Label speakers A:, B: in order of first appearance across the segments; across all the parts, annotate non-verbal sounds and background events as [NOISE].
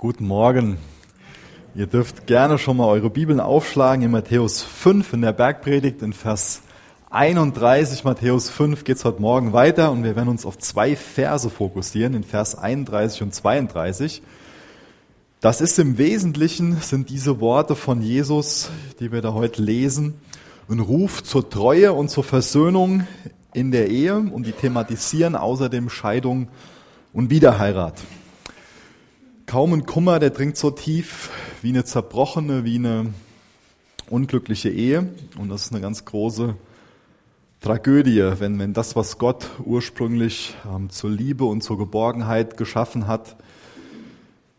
A: Guten Morgen. Ihr dürft gerne schon mal eure Bibeln aufschlagen in Matthäus 5 in der Bergpredigt in Vers 31. Matthäus 5 geht's heute Morgen weiter und wir werden uns auf zwei Verse fokussieren, in Vers 31 und 32. Das ist im Wesentlichen, sind diese Worte von Jesus, die wir da heute lesen, ein Ruf zur Treue und zur Versöhnung in der Ehe und die thematisieren außerdem Scheidung und Wiederheirat. Kaum ein Kummer, der dringt so tief wie eine zerbrochene, wie eine unglückliche Ehe. Und das ist eine ganz große Tragödie, wenn, wenn das, was Gott ursprünglich ähm, zur Liebe und zur Geborgenheit geschaffen hat,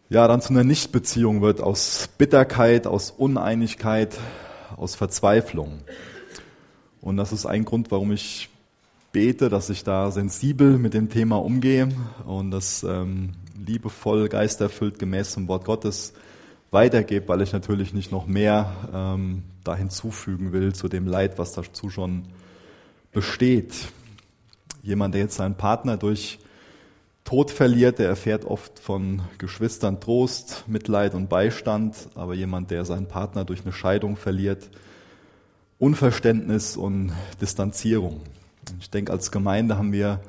A: ja, dann zu einer Nichtbeziehung wird aus Bitterkeit, aus Uneinigkeit, aus Verzweiflung. Und das ist ein Grund, warum ich bete, dass ich da sensibel mit dem Thema umgehe und das ähm, liebevoll, geisterfüllt, gemäß zum Wort Gottes weitergebe, weil ich natürlich nicht noch mehr ähm, da hinzufügen will zu dem Leid, was dazu schon besteht. Jemand, der jetzt seinen Partner durch Tod verliert, der erfährt oft von Geschwistern Trost, Mitleid und Beistand, aber jemand, der seinen Partner durch eine Scheidung verliert, Unverständnis und Distanzierung. Ich denke, als Gemeinde haben wir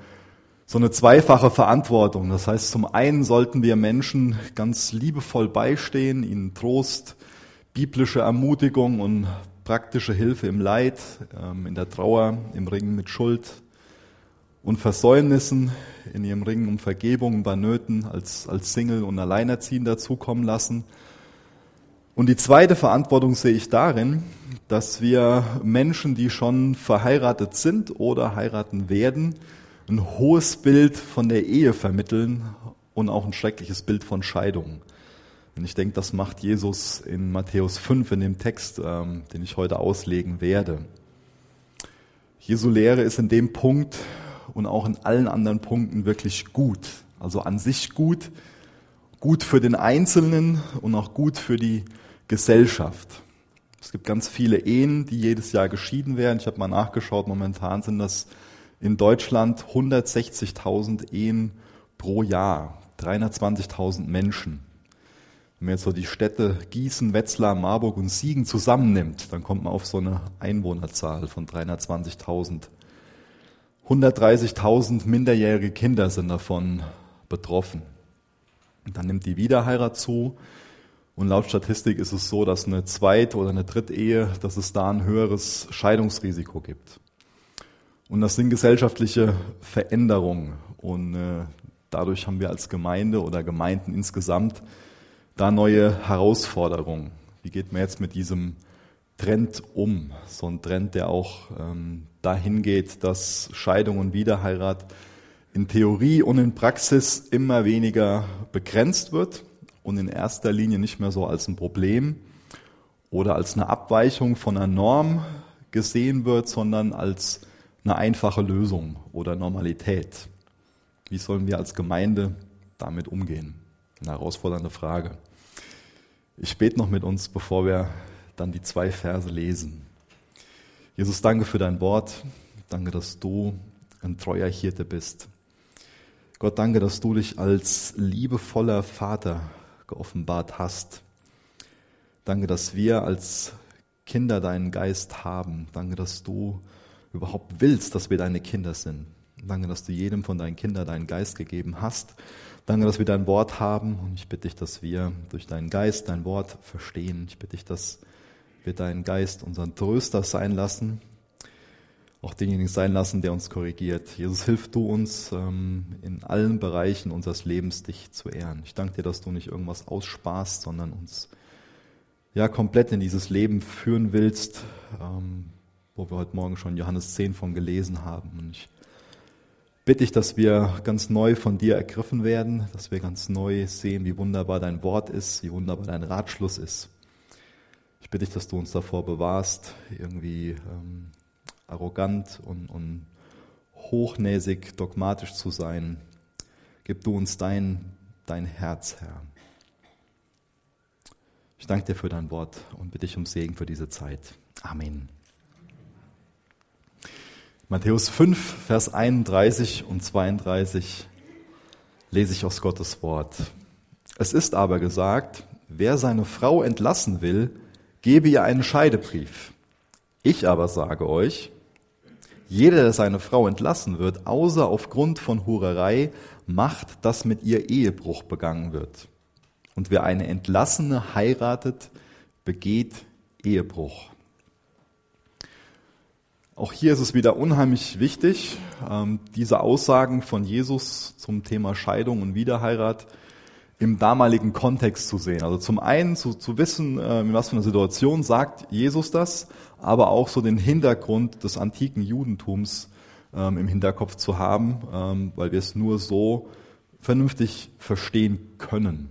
A: so eine zweifache Verantwortung. Das heißt, zum einen sollten wir Menschen ganz liebevoll beistehen, ihnen Trost, biblische Ermutigung und praktische Hilfe im Leid, ähm, in der Trauer, im Ringen mit Schuld und Versäumnissen, in ihrem Ringen um Vergebung bei Nöten als, als Single und Alleinerziehender zukommen lassen. Und die zweite Verantwortung sehe ich darin, dass wir Menschen, die schon verheiratet sind oder heiraten werden, ein hohes Bild von der Ehe vermitteln und auch ein schreckliches Bild von Scheidung. Und ich denke, das macht Jesus in Matthäus 5 in dem Text, ähm, den ich heute auslegen werde. Jesu Lehre ist in dem Punkt und auch in allen anderen Punkten wirklich gut. Also an sich gut, gut für den Einzelnen und auch gut für die Gesellschaft. Es gibt ganz viele Ehen, die jedes Jahr geschieden werden. Ich habe mal nachgeschaut, momentan sind das in Deutschland 160.000 Ehen pro Jahr, 320.000 Menschen. Wenn man jetzt so die Städte Gießen, Wetzlar, Marburg und Siegen zusammennimmt, dann kommt man auf so eine Einwohnerzahl von 320.000. 130.000 minderjährige Kinder sind davon betroffen. Und dann nimmt die Wiederheirat zu. Und laut Statistik ist es so, dass eine Zweit- oder eine Drittehe, dass es da ein höheres Scheidungsrisiko gibt. Und das sind gesellschaftliche Veränderungen. Und äh, dadurch haben wir als Gemeinde oder Gemeinden insgesamt da neue Herausforderungen. Wie geht man jetzt mit diesem Trend um? So ein Trend, der auch ähm, dahin geht, dass Scheidung und Wiederheirat in Theorie und in Praxis immer weniger begrenzt wird und in erster Linie nicht mehr so als ein Problem oder als eine Abweichung von einer Norm gesehen wird, sondern als eine einfache Lösung oder Normalität. Wie sollen wir als Gemeinde damit umgehen? Eine herausfordernde Frage. Ich bete noch mit uns, bevor wir dann die zwei Verse lesen. Jesus, danke für dein Wort. Danke, dass du ein treuer Hirte bist. Gott, danke, dass du dich als liebevoller Vater geoffenbart hast. Danke, dass wir als Kinder deinen Geist haben. Danke, dass du überhaupt willst, dass wir deine Kinder sind. Danke, dass du jedem von deinen Kindern deinen Geist gegeben hast. Danke, dass wir dein Wort haben. Und ich bitte dich, dass wir durch deinen Geist dein Wort verstehen. Ich bitte dich, dass wir deinen Geist unseren Tröster sein lassen, auch denjenigen sein lassen, der uns korrigiert. Jesus, hilf du uns ähm, in allen Bereichen unseres Lebens, dich zu ehren. Ich danke dir, dass du nicht irgendwas aussparst, sondern uns ja komplett in dieses Leben führen willst, ähm, wo wir heute Morgen schon Johannes 10 von gelesen haben. Und ich bitte dich, dass wir ganz neu von dir ergriffen werden, dass wir ganz neu sehen, wie wunderbar dein Wort ist, wie wunderbar dein Ratschluss ist. Ich bitte dich, dass du uns davor bewahrst, irgendwie ähm, arrogant und, und hochnäsig, dogmatisch zu sein. Gib du uns dein, dein Herz, Herr. Ich danke dir für dein Wort und bitte dich um Segen für diese Zeit. Amen. Matthäus 5, Vers 31 und 32 lese ich aus Gottes Wort. Es ist aber gesagt, wer seine Frau entlassen will, gebe ihr einen Scheidebrief. Ich aber sage euch, jeder, der seine Frau entlassen wird, außer aufgrund von Hurerei, macht, dass mit ihr Ehebruch begangen wird. Und wer eine Entlassene heiratet, begeht Ehebruch. Auch hier ist es wieder unheimlich wichtig, ähm, diese Aussagen von Jesus zum Thema Scheidung und Wiederheirat im damaligen Kontext zu sehen. Also zum einen zu, zu wissen, äh, in was für einer Situation sagt Jesus das, aber auch so den Hintergrund des antiken Judentums ähm, im Hinterkopf zu haben, ähm, weil wir es nur so vernünftig verstehen können.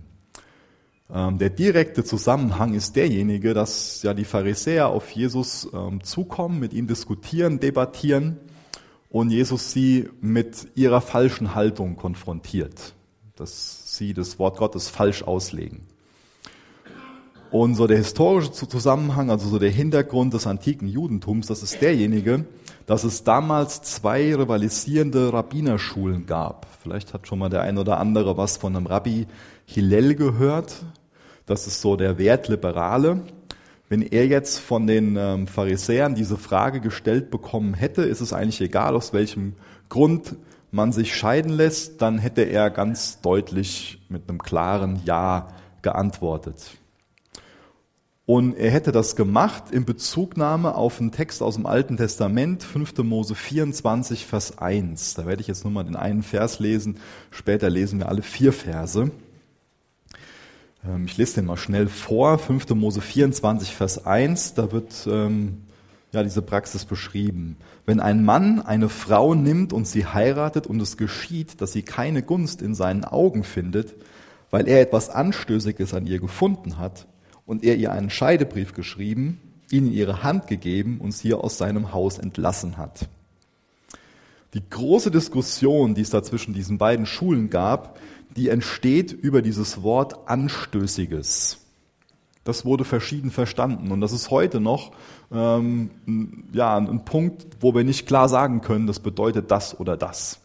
A: Ähm, der direkte Zusammenhang ist derjenige, dass ja die Pharisäer auf Jesus ähm, zukommen, mit ihm diskutieren, debattieren und Jesus sie mit ihrer falschen Haltung konfrontiert, dass sie das Wort Gottes falsch auslegen. Und so der historische Zusammenhang, also so der Hintergrund des antiken Judentums, das ist derjenige, dass es damals zwei rivalisierende Rabbinerschulen gab. Vielleicht hat schon mal der ein oder andere was von einem Rabbi Hillel gehört. Das ist so der Wertliberale. Wenn er jetzt von den ähm, Pharisäern diese Frage gestellt bekommen hätte, ist es eigentlich egal, aus welchem Grund man sich scheiden lässt, dann hätte er ganz deutlich mit einem klaren Ja geantwortet. Und er hätte das gemacht in Bezugnahme auf einen Text aus dem Alten Testament, 5. Mose 24, Vers 1. Da werde ich jetzt nur mal den einen Vers lesen. Später lesen wir alle vier Verse. Ähm, ich lese den mal schnell vor. 5. Mose 24, Vers 1. Da wird ähm, ja diese Praxis beschrieben. Wenn ein Mann eine Frau nimmt und sie heiratet und es geschieht, dass sie keine Gunst in seinen Augen findet, weil er etwas Anstößiges an ihr gefunden hat, und er ihr einen Scheidebrief geschrieben, ihn in ihre Hand gegeben und sie aus seinem Haus entlassen hat. Die große Diskussion, die es da zwischen diesen beiden Schulen gab, die entsteht über dieses Wort Anstößiges. Das wurde verschieden verstanden und das ist heute noch ähm, ja, ein Punkt, wo wir nicht klar sagen können, das bedeutet das oder das.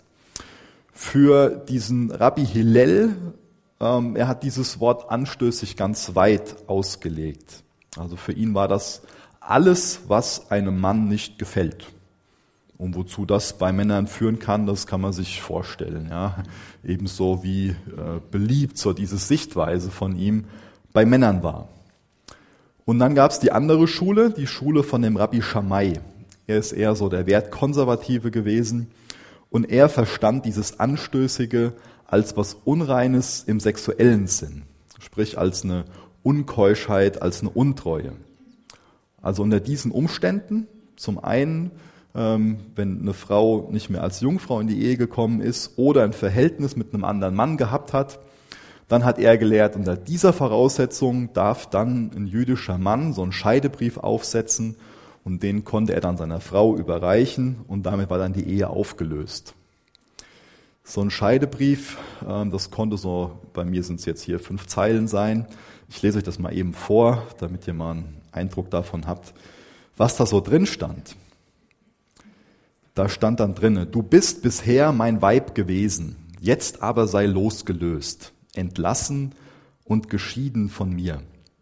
A: Für diesen Rabbi Hillel ähm, er hat dieses Wort anstößig ganz weit ausgelegt. Also für ihn war das alles, was einem Mann nicht gefällt. Und wozu das bei Männern führen kann, das kann man sich vorstellen. Ja. Ebenso wie äh, beliebt so diese Sichtweise von ihm bei Männern war. Und dann gab es die andere Schule, die Schule von dem Rabbi Shammai. Er ist eher so der Wertkonservative gewesen. Und er verstand dieses Anstößige als was Unreines im sexuellen Sinn, sprich als eine Unkeuschheit, als eine Untreue. Also unter diesen Umständen, zum einen, ähm, wenn eine Frau nicht mehr als Jungfrau in die Ehe gekommen ist oder ein Verhältnis mit einem anderen Mann gehabt hat, dann hat er gelehrt, unter dieser Voraussetzung darf dann ein jüdischer Mann so einen Scheidebrief aufsetzen und den konnte er dann seiner Frau überreichen und damit war dann die Ehe aufgelöst. So ein Scheidebrief, ähm, das konnte so, bei mir sind es jetzt hier fünf Zeilen sein. Ich lese euch das mal eben vor, damit ihr mal einen Eindruck davon habt, was da so drin stand. Da stand dann drinne, du bist bisher mein Weib gewesen, jetzt aber sei losgelöst, entlassen und geschieden von mir,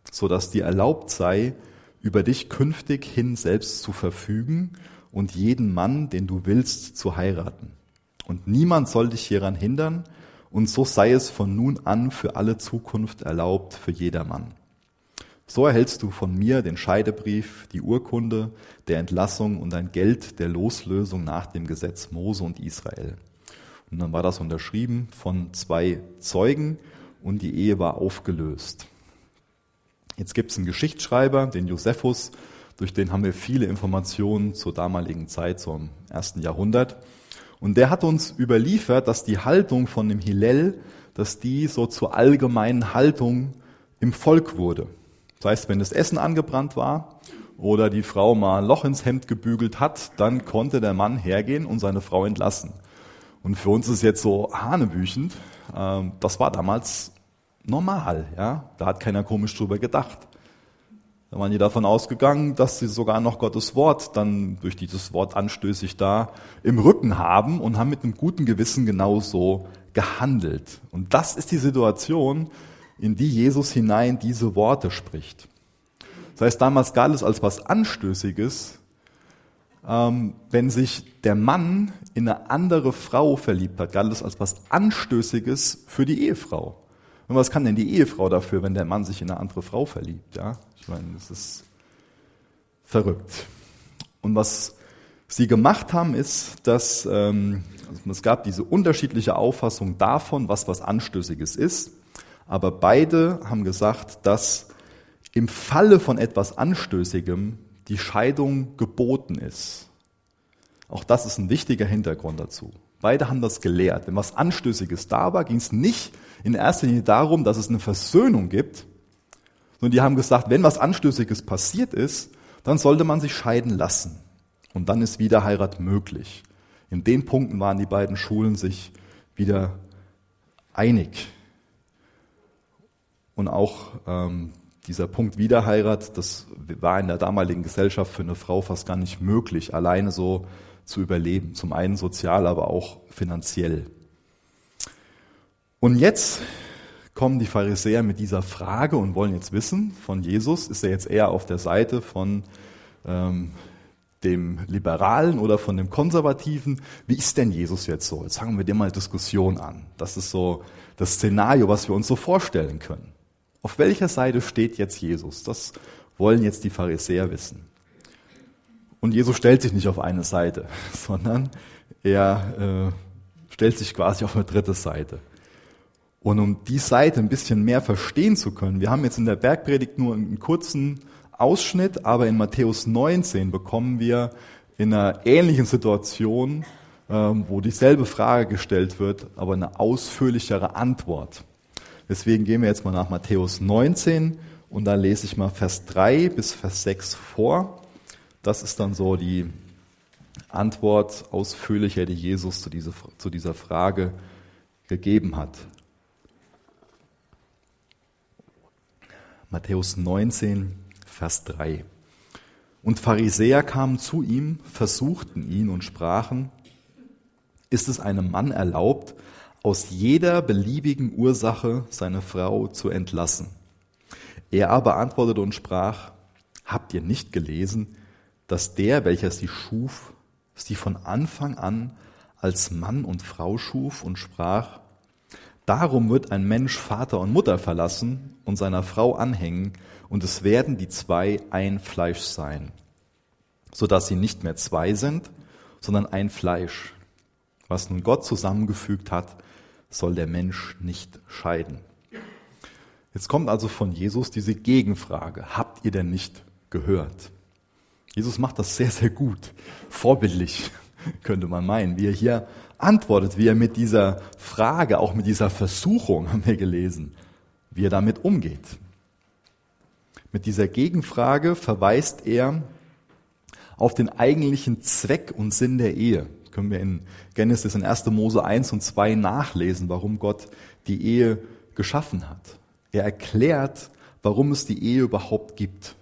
A: so dass dir erlaubt sei, über dich künftig hin selbst zu verfügen und jeden Mann, den du willst, zu heiraten und niemand soll dich hieran hindern, und so sei es von nun an für alle Zukunft erlaubt für jedermann. So erhältst du von mir den Scheidebrief, die Urkunde der Entlassung und ein Geld der Loslösung nach dem Gesetz Mose und Israel. Und dann war das unterschrieben von zwei Zeugen und die Ehe war aufgelöst. Jetzt gibt es einen Geschichtsschreiber, den Josephus, durch den haben wir viele Informationen zur damaligen Zeit, im ersten Jahrhundert. Und der hat uns überliefert, dass die Haltung von dem Hillel, dass die so zur allgemeinen Haltung im Volk wurde. Das heißt, wenn das Essen angebrannt war oder die Frau mal ein Loch ins Hemd gebügelt hat, dann konnte der Mann hergehen und seine Frau entlassen. Und für uns ist jetzt so hanebüchend. Ähm, das war damals normal, ja. Da hat keiner komisch drüber gedacht. Da waren die davon ausgegangen, dass sie sogar noch Gottes Wort dann durch dieses Wort anstößig da im Rücken haben und haben mit einem guten Gewissen genauso gehandelt. Und das ist die Situation, in die Jesus hinein diese Worte spricht. Das heißt, damals galt es als was Anstößiges, ähm, wenn sich der Mann in eine andere Frau verliebt hat, galt es als was Anstößiges für die Ehefrau. Und was kann denn die Ehefrau dafür, wenn der Mann sich in eine andere Frau verliebt? Ja, ich meine, das ist verrückt. Und was sie gemacht haben, ist, dass ähm, also es gab diese unterschiedliche Auffassung davon, was was Anstößiges ist. Aber beide haben gesagt, dass im Falle von etwas Anstößigem die Scheidung geboten ist. Auch das ist ein wichtiger Hintergrund dazu. Beide haben das gelehrt. Wenn was Anstößiges da war, ging es nicht in erster Linie darum, dass es eine Versöhnung gibt, sondern die haben gesagt, wenn was Anstößiges passiert ist, dann sollte man sich scheiden lassen. Und dann ist Wiederheirat möglich. In den Punkten waren die beiden Schulen sich wieder einig. Und auch ähm, dieser Punkt Wiederheirat, das war in der damaligen Gesellschaft für eine Frau fast gar nicht möglich, alleine so zu überleben. Zum einen sozial, aber auch finanziell. Und jetzt kommen die Pharisäer mit dieser Frage und wollen jetzt wissen von Jesus, ist er jetzt eher auf der Seite von ähm, dem Liberalen oder von dem Konservativen? Wie ist denn Jesus jetzt so? Jetzt fangen wir dir mal Diskussion an. Das ist so das Szenario, was wir uns so vorstellen können. Auf welcher Seite steht jetzt Jesus? Das wollen jetzt die Pharisäer wissen. Und Jesus stellt sich nicht auf eine Seite, [LAUGHS] sondern er äh, stellt sich quasi auf eine dritte Seite. Und um die Seite ein bisschen mehr verstehen zu können, wir haben jetzt in der Bergpredigt nur einen kurzen Ausschnitt, aber in Matthäus 19 bekommen wir in einer ähnlichen Situation, ähm, wo dieselbe Frage gestellt wird, aber eine ausführlichere Antwort. Deswegen gehen wir jetzt mal nach Matthäus 19 und da lese ich mal Vers 3 bis Vers 6 vor. Das ist dann so die Antwort ausführlicher, die Jesus zu, diese, zu dieser Frage gegeben hat. Matthäus 19, Vers 3. Und Pharisäer kamen zu ihm, versuchten ihn und sprachen, ist es einem Mann erlaubt, aus jeder beliebigen Ursache seine Frau zu entlassen. Er aber antwortete und sprach, habt ihr nicht gelesen, dass der, welcher sie schuf, sie von Anfang an als Mann und Frau schuf und sprach, darum wird ein Mensch Vater und Mutter verlassen und seiner Frau anhängen, und es werden die zwei ein Fleisch sein, so dass sie nicht mehr zwei sind, sondern ein Fleisch. Was nun Gott zusammengefügt hat, soll der Mensch nicht scheiden. Jetzt kommt also von Jesus diese Gegenfrage. Habt ihr denn nicht gehört? Jesus macht das sehr, sehr gut. Vorbildlich, [LAUGHS] könnte man meinen, wie er hier antwortet, wie er mit dieser Frage, auch mit dieser Versuchung, [LAUGHS] haben wir gelesen, wie er damit umgeht. Mit dieser Gegenfrage verweist er auf den eigentlichen Zweck und Sinn der Ehe können wir in Genesis in 1. Mose 1 und 2 nachlesen, warum Gott die Ehe geschaffen hat. Er erklärt, warum es die Ehe überhaupt gibt.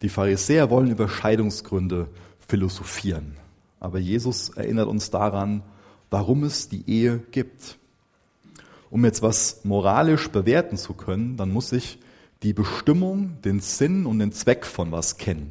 A: Die Pharisäer wollen über Scheidungsgründe philosophieren. Aber Jesus erinnert uns daran, warum es die Ehe gibt. Um jetzt was moralisch bewerten zu können, dann muss ich die Bestimmung, den Sinn und den Zweck von was kennen.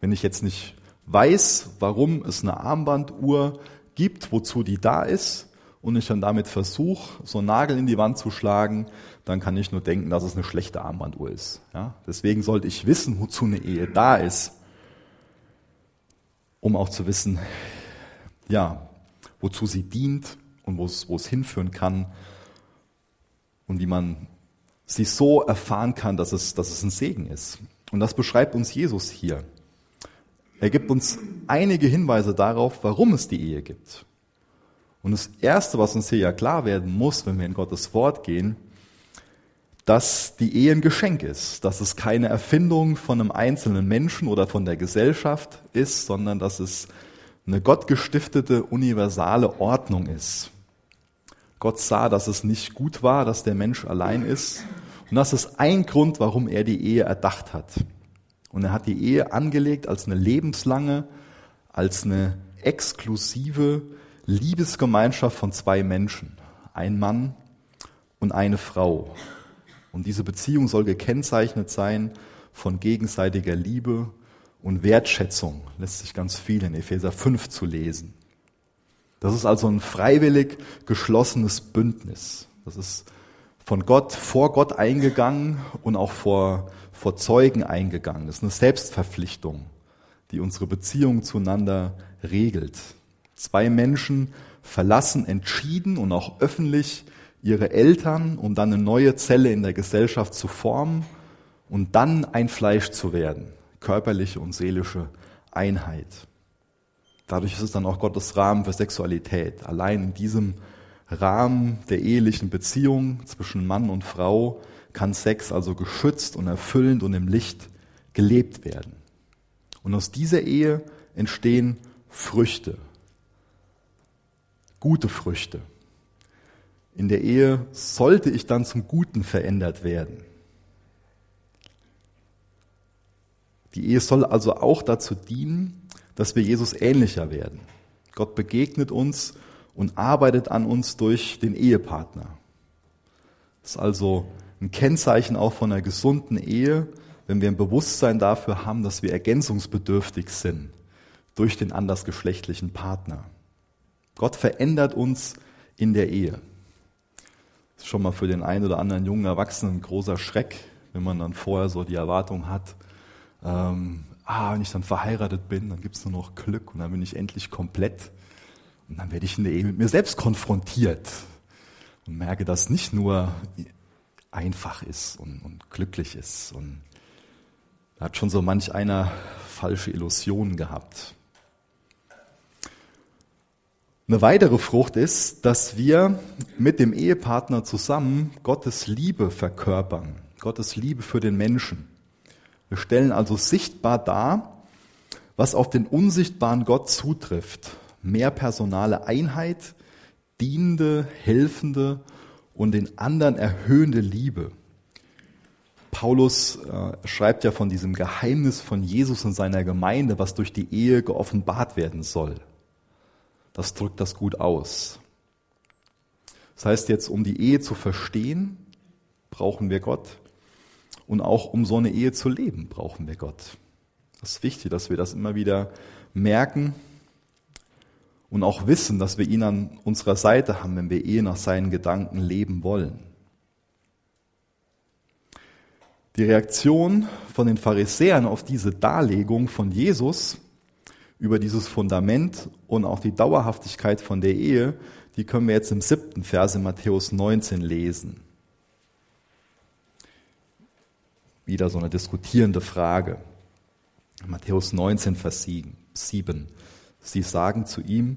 A: Wenn ich jetzt nicht weiß, warum es eine Armbanduhr gibt, wozu die da ist, und ich dann damit versuche, so einen Nagel in die Wand zu schlagen, dann kann ich nur denken, dass es eine schlechte Armbanduhr ist. Ja? Deswegen sollte ich wissen, wozu eine Ehe da ist, um auch zu wissen, ja, wozu sie dient und wo es, wo es hinführen kann und wie man sie so erfahren kann, dass es, dass es ein Segen ist. Und das beschreibt uns Jesus hier. Er gibt uns einige Hinweise darauf, warum es die Ehe gibt. Und das Erste, was uns hier ja klar werden muss, wenn wir in Gottes Wort gehen, dass die Ehe ein Geschenk ist, dass es keine Erfindung von einem einzelnen Menschen oder von der Gesellschaft ist, sondern dass es eine gottgestiftete universale Ordnung ist. Gott sah, dass es nicht gut war, dass der Mensch allein ist. Und das ist ein Grund, warum er die Ehe erdacht hat. Und er hat die Ehe angelegt als eine lebenslange, als eine exklusive Liebesgemeinschaft von zwei Menschen. Ein Mann und eine Frau. Und diese Beziehung soll gekennzeichnet sein von gegenseitiger Liebe und Wertschätzung. Lässt sich ganz viel in Epheser 5 zu lesen. Das ist also ein freiwillig geschlossenes Bündnis. Das ist von Gott, vor Gott eingegangen und auch vor, vor Zeugen eingegangen. Das ist eine Selbstverpflichtung, die unsere Beziehung zueinander regelt. Zwei Menschen verlassen entschieden und auch öffentlich ihre Eltern, um dann eine neue Zelle in der Gesellschaft zu formen und dann ein Fleisch zu werden. Körperliche und seelische Einheit. Dadurch ist es dann auch Gottes Rahmen für Sexualität. Allein in diesem Rahmen der ehelichen Beziehung zwischen Mann und Frau kann Sex also geschützt und erfüllend und im Licht gelebt werden. Und aus dieser Ehe entstehen Früchte, gute Früchte. In der Ehe sollte ich dann zum Guten verändert werden. Die Ehe soll also auch dazu dienen, dass wir Jesus ähnlicher werden. Gott begegnet uns und arbeitet an uns durch den Ehepartner. Das ist also ein Kennzeichen auch von einer gesunden Ehe, wenn wir ein Bewusstsein dafür haben, dass wir ergänzungsbedürftig sind durch den andersgeschlechtlichen Partner. Gott verändert uns in der Ehe. Das ist schon mal für den einen oder anderen jungen Erwachsenen ein großer Schreck, wenn man dann vorher so die Erwartung hat, ähm, ah, wenn ich dann verheiratet bin, dann gibt es nur noch Glück und dann bin ich endlich komplett. Und dann werde ich in der Ehe mit mir selbst konfrontiert und merke, dass nicht nur einfach ist und, und glücklich ist. Und da hat schon so manch einer falsche Illusionen gehabt. Eine weitere Frucht ist, dass wir mit dem Ehepartner zusammen Gottes Liebe verkörpern, Gottes Liebe für den Menschen. Wir stellen also sichtbar dar, was auf den unsichtbaren Gott zutrifft. Mehr personale Einheit, dienende, helfende und den anderen erhöhende Liebe. Paulus äh, schreibt ja von diesem Geheimnis von Jesus und seiner Gemeinde, was durch die Ehe geoffenbart werden soll das drückt das gut aus. Das heißt jetzt, um die Ehe zu verstehen, brauchen wir Gott. Und auch um so eine Ehe zu leben, brauchen wir Gott. Das ist wichtig, dass wir das immer wieder merken und auch wissen, dass wir ihn an unserer Seite haben, wenn wir Ehe nach seinen Gedanken leben wollen. Die Reaktion von den Pharisäern auf diese Darlegung von Jesus über dieses Fundament und auch die Dauerhaftigkeit von der Ehe, die können wir jetzt im siebten Vers in Matthäus 19 lesen. Wieder so eine diskutierende Frage. Matthäus 19, Vers 7. Sie sagen zu ihm,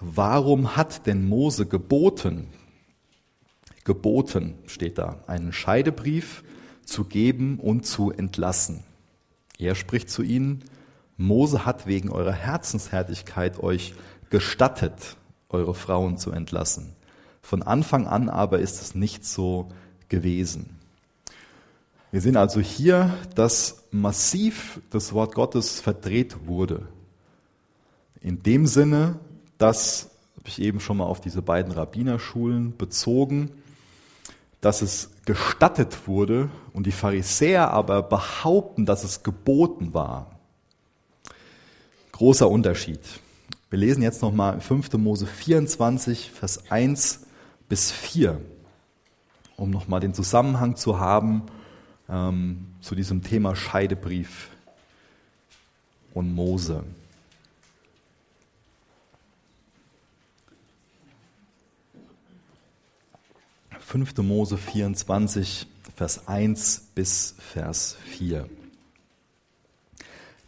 A: warum hat denn Mose geboten, geboten steht da, einen Scheidebrief zu geben und zu entlassen? Er spricht zu ihnen, Mose hat wegen eurer Herzenshärtigkeit euch gestattet, eure Frauen zu entlassen. Von Anfang an aber ist es nicht so gewesen. Wir sehen also hier, dass massiv das Wort Gottes verdreht wurde. In dem Sinne, dass, habe ich eben schon mal auf diese beiden Rabbinerschulen bezogen, dass es gestattet wurde und die Pharisäer aber behaupten, dass es geboten war. Großer Unterschied. Wir lesen jetzt nochmal 5. Mose 24, Vers 1 bis 4, um nochmal den Zusammenhang zu haben ähm, zu diesem Thema Scheidebrief und Mose. Fünfte Mose 24, Vers 1 bis Vers 4.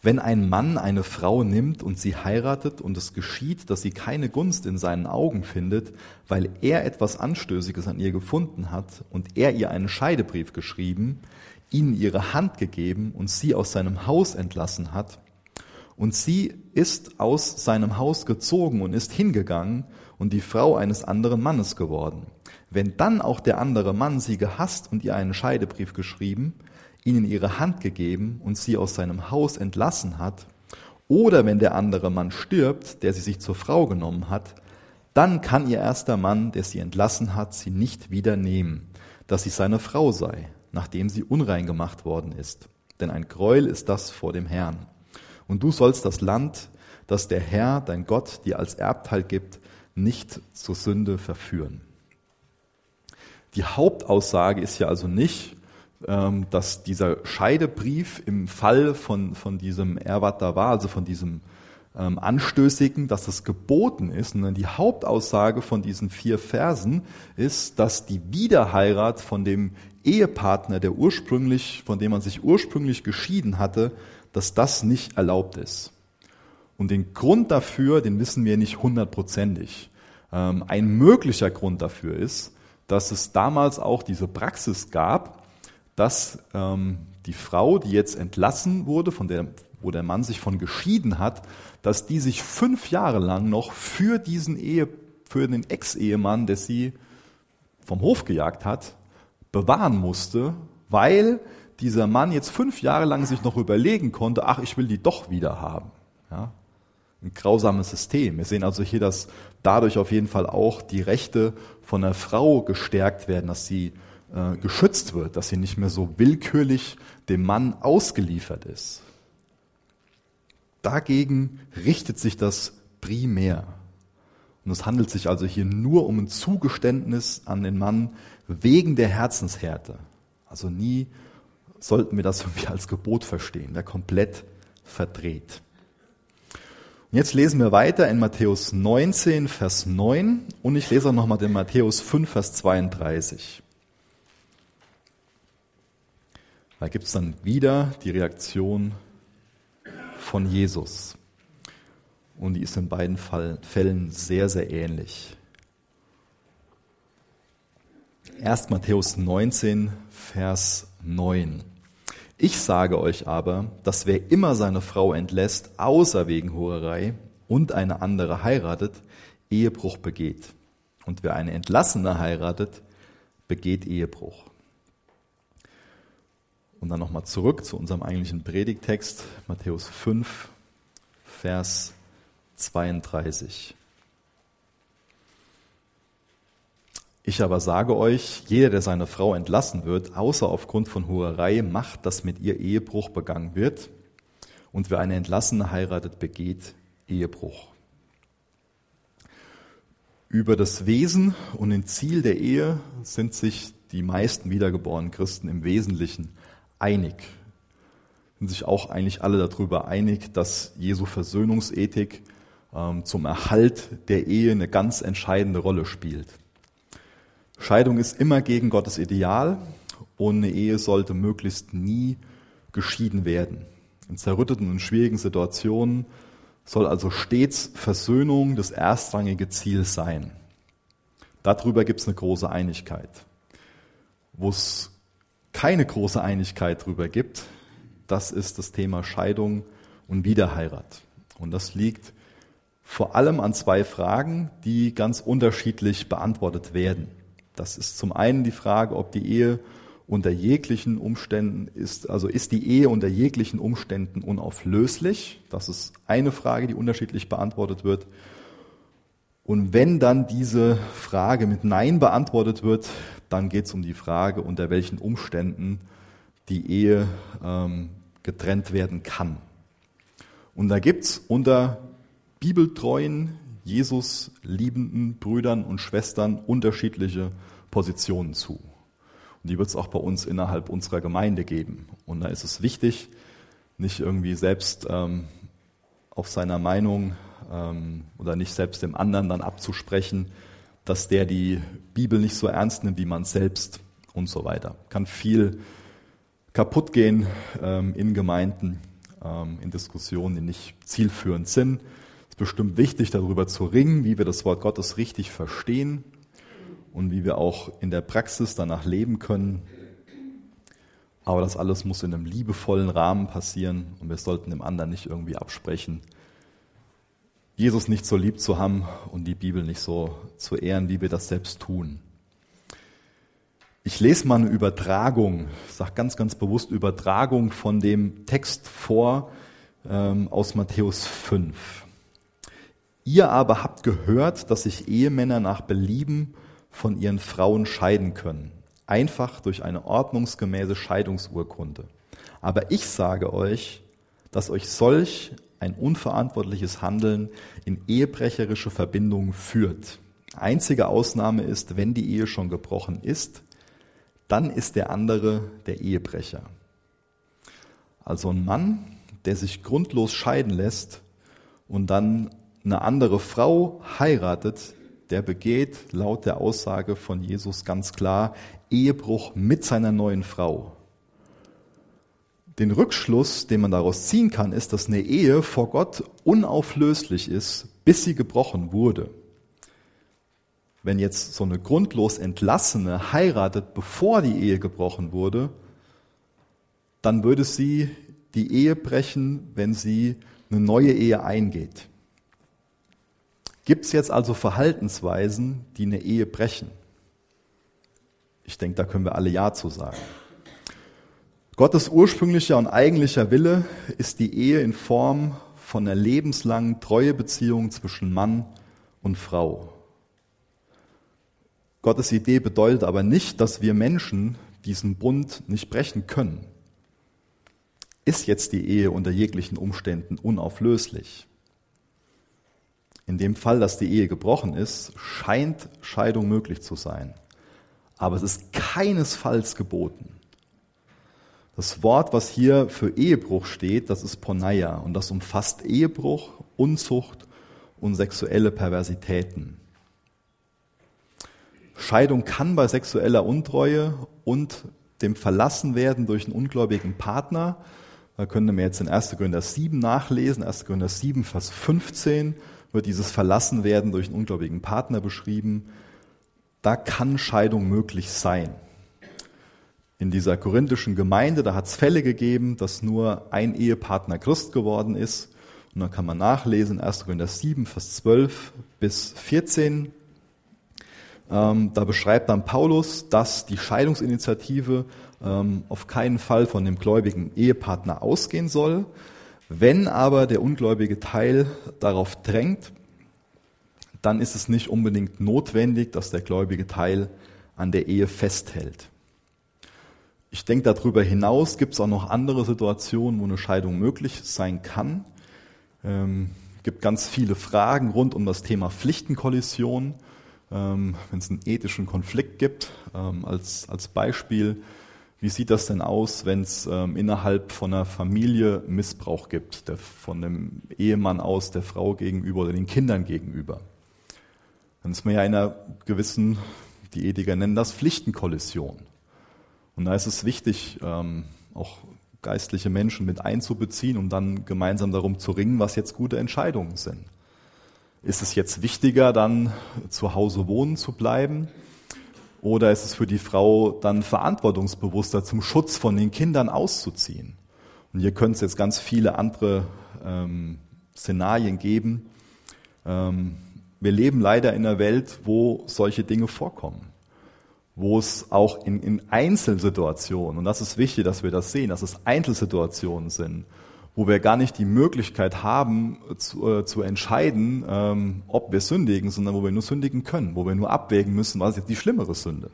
A: Wenn ein Mann eine Frau nimmt und sie heiratet und es geschieht, dass sie keine Gunst in seinen Augen findet, weil er etwas Anstößiges an ihr gefunden hat und er ihr einen Scheidebrief geschrieben, ihnen ihre Hand gegeben und sie aus seinem Haus entlassen hat, und sie ist aus seinem Haus gezogen und ist hingegangen und die Frau eines anderen Mannes geworden. Wenn dann auch der andere Mann sie gehasst und ihr einen Scheidebrief geschrieben, ihnen ihre Hand gegeben und sie aus seinem Haus entlassen hat, oder wenn der andere Mann stirbt, der sie sich zur Frau genommen hat, dann kann ihr erster Mann, der sie entlassen hat, sie nicht wieder nehmen, dass sie seine Frau sei, nachdem sie unrein gemacht worden ist. Denn ein Gräuel ist das vor dem Herrn. Und du sollst das Land, das der Herr, dein Gott, dir als Erbteil gibt, nicht zur Sünde verführen. Die Hauptaussage ist ja also nicht, ähm, dass dieser Scheidebrief im Fall von, von diesem Erwat da war, also von diesem ähm, Anstößigen, dass das geboten ist, sondern die Hauptaussage von diesen vier Versen ist, dass die Wiederheirat von dem Ehepartner, der ursprünglich, von dem man sich ursprünglich geschieden hatte, dass das nicht erlaubt ist. Und den Grund dafür, den wissen wir nicht hundertprozentig. Ähm, ein möglicher Grund dafür ist, dass es damals auch diese Praxis gab, dass ähm, die Frau, die jetzt entlassen wurde, von der, wo der Mann sich von geschieden hat, dass die sich fünf Jahre lang noch für diesen Ehe, für den Ex-Ehemann, der sie vom Hof gejagt hat, bewahren musste, weil dieser Mann jetzt fünf Jahre lang sich noch überlegen konnte, ach, ich will die doch wieder haben. Ja? Ein grausames System. Wir sehen also hier, dass dadurch auf jeden Fall auch die Rechte von der Frau gestärkt werden, dass sie äh, geschützt wird, dass sie nicht mehr so willkürlich dem Mann ausgeliefert ist. Dagegen richtet sich das primär. Und es handelt sich also hier nur um ein Zugeständnis an den Mann wegen der Herzenshärte. Also nie sollten wir das [LAUGHS] irgendwie als Gebot verstehen, der komplett verdreht. Jetzt lesen wir weiter in Matthäus 19, Vers 9 und ich lese auch nochmal den Matthäus 5, Vers 32. Da gibt es dann wieder die Reaktion von Jesus. Und die ist in beiden Fällen sehr, sehr ähnlich. Erst Matthäus 19, Vers 9. Ich sage euch aber, dass wer immer seine Frau entlässt, außer wegen Hurerei und eine andere heiratet, Ehebruch begeht. Und wer eine Entlassene heiratet, begeht Ehebruch. Und dann nochmal zurück zu unserem eigentlichen Predigtext, Matthäus 5, Vers 32. Ich aber sage euch, jeder, der seine Frau entlassen wird, außer aufgrund von Hurerei, macht, dass mit ihr Ehebruch begangen wird. Und wer eine Entlassene heiratet, begeht Ehebruch. Über das Wesen und den Ziel der Ehe sind sich die meisten wiedergeborenen Christen im Wesentlichen einig. Sind sich auch eigentlich alle darüber einig, dass Jesu Versöhnungsethik ähm, zum Erhalt der Ehe eine ganz entscheidende Rolle spielt. Scheidung ist immer gegen Gottes Ideal und eine Ehe sollte möglichst nie geschieden werden. In zerrütteten und schwierigen Situationen soll also stets Versöhnung das erstrangige Ziel sein. Darüber gibt es eine große Einigkeit. Wo es keine große Einigkeit darüber gibt, das ist das Thema Scheidung und Wiederheirat. Und das liegt vor allem an zwei Fragen, die ganz unterschiedlich beantwortet werden. Das ist zum einen die Frage, ob die Ehe unter jeglichen Umständen ist, also ist die Ehe unter jeglichen Umständen unauflöslich? Das ist eine Frage, die unterschiedlich beantwortet wird. Und wenn dann diese Frage mit Nein beantwortet wird, dann geht es um die Frage, unter welchen Umständen die Ehe ähm, getrennt werden kann. Und da gibt es unter bibeltreuen, Jesus liebenden Brüdern und Schwestern unterschiedliche Positionen zu. Und die wird es auch bei uns innerhalb unserer Gemeinde geben. Und da ist es wichtig, nicht irgendwie selbst ähm, auf seiner Meinung ähm, oder nicht selbst dem anderen dann abzusprechen, dass der die Bibel nicht so ernst nimmt wie man selbst und so weiter. Kann viel kaputt gehen ähm, in Gemeinden, ähm, in Diskussionen, die nicht zielführend sind. Bestimmt wichtig, darüber zu ringen, wie wir das Wort Gottes richtig verstehen und wie wir auch in der Praxis danach leben können. Aber das alles muss in einem liebevollen Rahmen passieren und wir sollten dem anderen nicht irgendwie absprechen, Jesus nicht so lieb zu haben und die Bibel nicht so zu ehren, wie wir das selbst tun. Ich lese mal eine Übertragung, ich sage ganz, ganz bewusst Übertragung von dem Text vor ähm, aus Matthäus 5. Ihr aber habt gehört, dass sich Ehemänner nach Belieben von ihren Frauen scheiden können, einfach durch eine ordnungsgemäße Scheidungsurkunde. Aber ich sage euch, dass euch solch ein unverantwortliches Handeln in ehebrecherische Verbindungen führt. Einzige Ausnahme ist, wenn die Ehe schon gebrochen ist, dann ist der andere der Ehebrecher. Also ein Mann, der sich grundlos scheiden lässt und dann eine andere Frau heiratet, der begeht laut der Aussage von Jesus ganz klar Ehebruch mit seiner neuen Frau. Den Rückschluss, den man daraus ziehen kann, ist, dass eine Ehe vor Gott unauflöslich ist, bis sie gebrochen wurde. Wenn jetzt so eine grundlos Entlassene heiratet, bevor die Ehe gebrochen wurde, dann würde sie die Ehe brechen, wenn sie eine neue Ehe eingeht. Gibt es jetzt also Verhaltensweisen, die eine Ehe brechen? Ich denke, da können wir alle Ja zu sagen. Gottes ursprünglicher und eigentlicher Wille ist die Ehe in Form von einer lebenslangen Treuebeziehung zwischen Mann und Frau. Gottes Idee bedeutet aber nicht, dass wir Menschen diesen Bund nicht brechen können. Ist jetzt die Ehe unter jeglichen Umständen unauflöslich? In dem Fall, dass die Ehe gebrochen ist, scheint Scheidung möglich zu sein. Aber es ist keinesfalls geboten. Das Wort, was hier für Ehebruch steht, das ist Poneia und das umfasst Ehebruch, Unzucht und sexuelle Perversitäten. Scheidung kann bei sexueller Untreue und dem Verlassenwerden durch einen ungläubigen Partner, da können wir jetzt in 1. Korinther 7 nachlesen, 1. Korinther 7, Vers 15 wird dieses Verlassenwerden durch einen ungläubigen Partner beschrieben. Da kann Scheidung möglich sein in dieser korinthischen Gemeinde, da hat es Fälle gegeben, dass nur ein Ehepartner Christ geworden ist. Und dann kann man nachlesen, 1. Korinther 7, Vers 12 bis 14. Ähm, da beschreibt dann Paulus, dass die Scheidungsinitiative ähm, auf keinen Fall von dem gläubigen Ehepartner ausgehen soll. Wenn aber der ungläubige Teil darauf drängt, dann ist es nicht unbedingt notwendig, dass der gläubige Teil an der Ehe festhält. Ich denke, darüber hinaus gibt es auch noch andere Situationen, wo eine Scheidung möglich sein kann. Ähm, gibt ganz viele Fragen rund um das Thema Pflichtenkollision. Ähm, Wenn es einen ethischen Konflikt gibt, ähm, als, als Beispiel, wie sieht das denn aus, wenn es ähm, innerhalb von einer Familie Missbrauch gibt, der, von dem Ehemann aus der Frau gegenüber oder den Kindern gegenüber? Dann ist man ja in einer gewissen, die Ethiker nennen das Pflichtenkollision. Und da ist es wichtig, ähm, auch geistliche Menschen mit einzubeziehen, um dann gemeinsam darum zu ringen, was jetzt gute Entscheidungen sind. Ist es jetzt wichtiger, dann zu Hause wohnen zu bleiben? Oder ist es für die Frau dann verantwortungsbewusster, zum Schutz von den Kindern auszuziehen? Und hier können es jetzt ganz viele andere ähm, Szenarien geben. Ähm, wir leben leider in einer Welt, wo solche Dinge vorkommen wo es auch in, in Einzelsituationen, und das ist wichtig, dass wir das sehen, dass es Einzelsituationen sind, wo wir gar nicht die Möglichkeit haben zu, äh, zu entscheiden, ähm, ob wir sündigen, sondern wo wir nur sündigen können, wo wir nur abwägen müssen, was ist jetzt die schlimmere Sünde.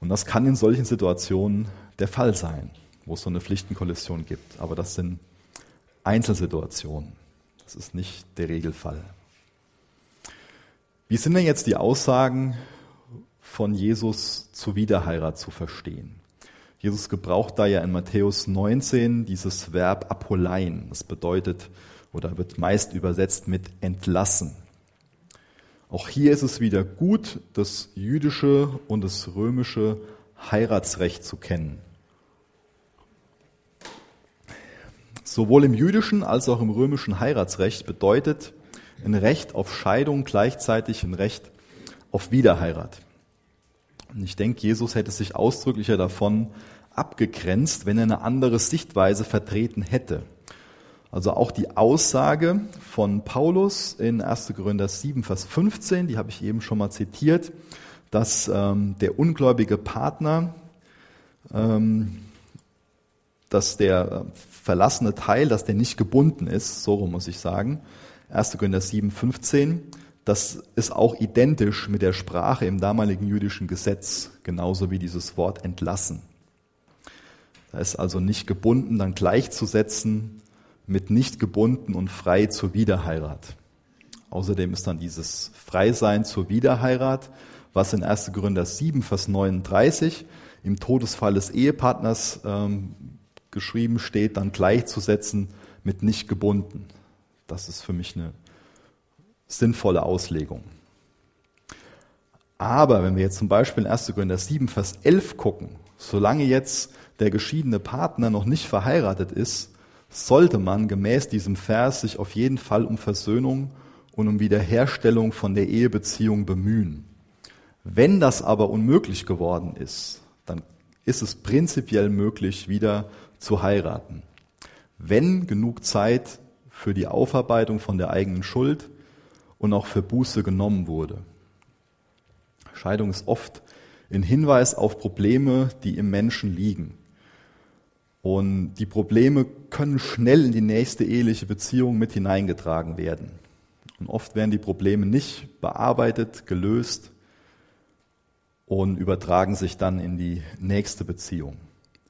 A: Und das kann in solchen Situationen der Fall sein, wo es so eine Pflichtenkollision gibt. Aber das sind Einzelsituationen. Das ist nicht der Regelfall. Wie sind denn jetzt die Aussagen von Jesus zur Wiederheirat zu verstehen. Jesus gebraucht da ja in Matthäus 19 dieses Verb apollein. Das bedeutet oder wird meist übersetzt mit entlassen. Auch hier ist es wieder gut, das jüdische und das römische Heiratsrecht zu kennen. Sowohl im jüdischen als auch im römischen Heiratsrecht bedeutet ein Recht auf Scheidung gleichzeitig ein Recht auf Wiederheirat. Und ich denke, Jesus hätte sich ausdrücklicher davon abgegrenzt, wenn er eine andere Sichtweise vertreten hätte. Also auch die Aussage von Paulus in 1. Korinther 7, Vers 15, die habe ich eben schon mal zitiert, dass ähm, der ungläubige Partner, ähm, dass der äh, verlassene Teil, dass der nicht gebunden ist, so muss ich sagen, 1. Korinther 7, 15. Das ist auch identisch mit der Sprache im damaligen jüdischen Gesetz, genauso wie dieses Wort entlassen. Da ist also nicht gebunden dann gleichzusetzen mit nicht gebunden und frei zur Wiederheirat. Außerdem ist dann dieses Freisein zur Wiederheirat, was in 1. Korinther 7, Vers 39 im Todesfall des Ehepartners ähm, geschrieben steht, dann gleichzusetzen mit nicht gebunden. Das ist für mich eine sinnvolle Auslegung. Aber wenn wir jetzt zum Beispiel in 1. Korinther 7, Vers 11 gucken, solange jetzt der geschiedene Partner noch nicht verheiratet ist, sollte man gemäß diesem Vers sich auf jeden Fall um Versöhnung und um Wiederherstellung von der Ehebeziehung bemühen. Wenn das aber unmöglich geworden ist, dann ist es prinzipiell möglich, wieder zu heiraten. Wenn genug Zeit für die Aufarbeitung von der eigenen Schuld und auch für Buße genommen wurde. Scheidung ist oft ein Hinweis auf Probleme, die im Menschen liegen. Und die Probleme können schnell in die nächste eheliche Beziehung mit hineingetragen werden. Und oft werden die Probleme nicht bearbeitet, gelöst und übertragen sich dann in die nächste Beziehung.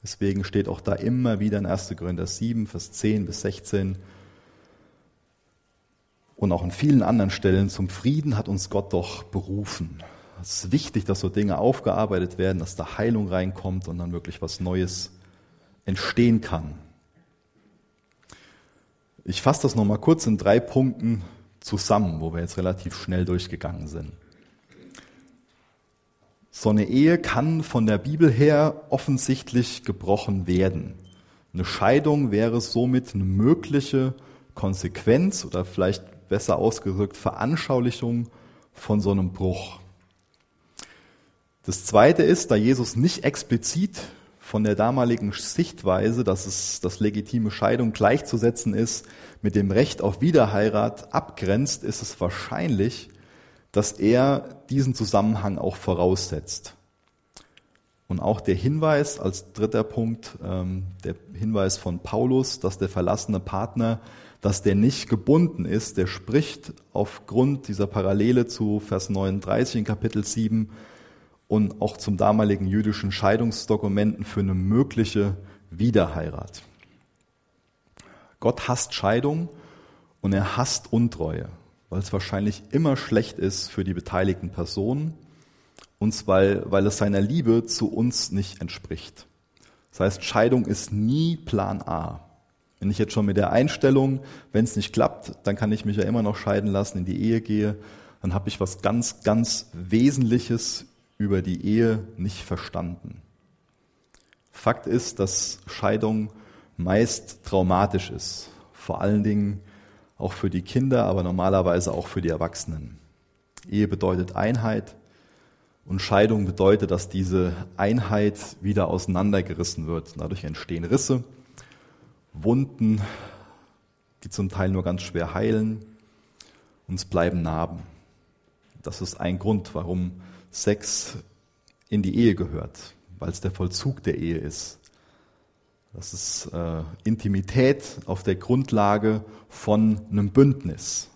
A: Deswegen steht auch da immer wieder in 1. Korinther 7, Vers 10 bis 16 und auch in vielen anderen Stellen, zum Frieden hat uns Gott doch berufen. Es ist wichtig, dass so Dinge aufgearbeitet werden, dass da Heilung reinkommt und dann wirklich was Neues entstehen kann. Ich fasse das nochmal kurz in drei Punkten zusammen, wo wir jetzt relativ schnell durchgegangen sind. So eine Ehe kann von der Bibel her offensichtlich gebrochen werden. Eine Scheidung wäre somit eine mögliche Konsequenz oder vielleicht besser ausgedrückt Veranschaulichung von so einem Bruch. Das zweite ist, da Jesus nicht explizit von der damaligen Sichtweise, dass es das legitime Scheidung gleichzusetzen ist, mit dem Recht auf Wiederheirat abgrenzt, ist es wahrscheinlich, dass er diesen Zusammenhang auch voraussetzt. Und auch der Hinweis als dritter Punkt, ähm, der Hinweis von Paulus, dass der verlassene Partner, dass der nicht gebunden ist, der spricht aufgrund dieser Parallele zu Vers 39 in Kapitel 7 und auch zum damaligen jüdischen Scheidungsdokumenten für eine mögliche Wiederheirat. Gott hasst Scheidung und er hasst Untreue weil es wahrscheinlich immer schlecht ist für die beteiligten Personen, uns weil, weil es seiner Liebe zu uns nicht entspricht. Das heißt, Scheidung ist nie Plan A. Wenn ich jetzt schon mit der Einstellung, wenn es nicht klappt, dann kann ich mich ja immer noch scheiden lassen, in die Ehe gehe, dann habe ich was ganz, ganz Wesentliches über die Ehe nicht verstanden. Fakt ist, dass Scheidung meist traumatisch ist. Vor allen Dingen auch für die Kinder, aber normalerweise auch für die Erwachsenen. Ehe bedeutet Einheit und Scheidung bedeutet, dass diese Einheit wieder auseinandergerissen wird. Dadurch entstehen Risse, Wunden, die zum Teil nur ganz schwer heilen und es bleiben Narben. Das ist ein Grund, warum Sex in die Ehe gehört, weil es der Vollzug der Ehe ist. Das ist äh, Intimität auf der Grundlage von einem Bündnis.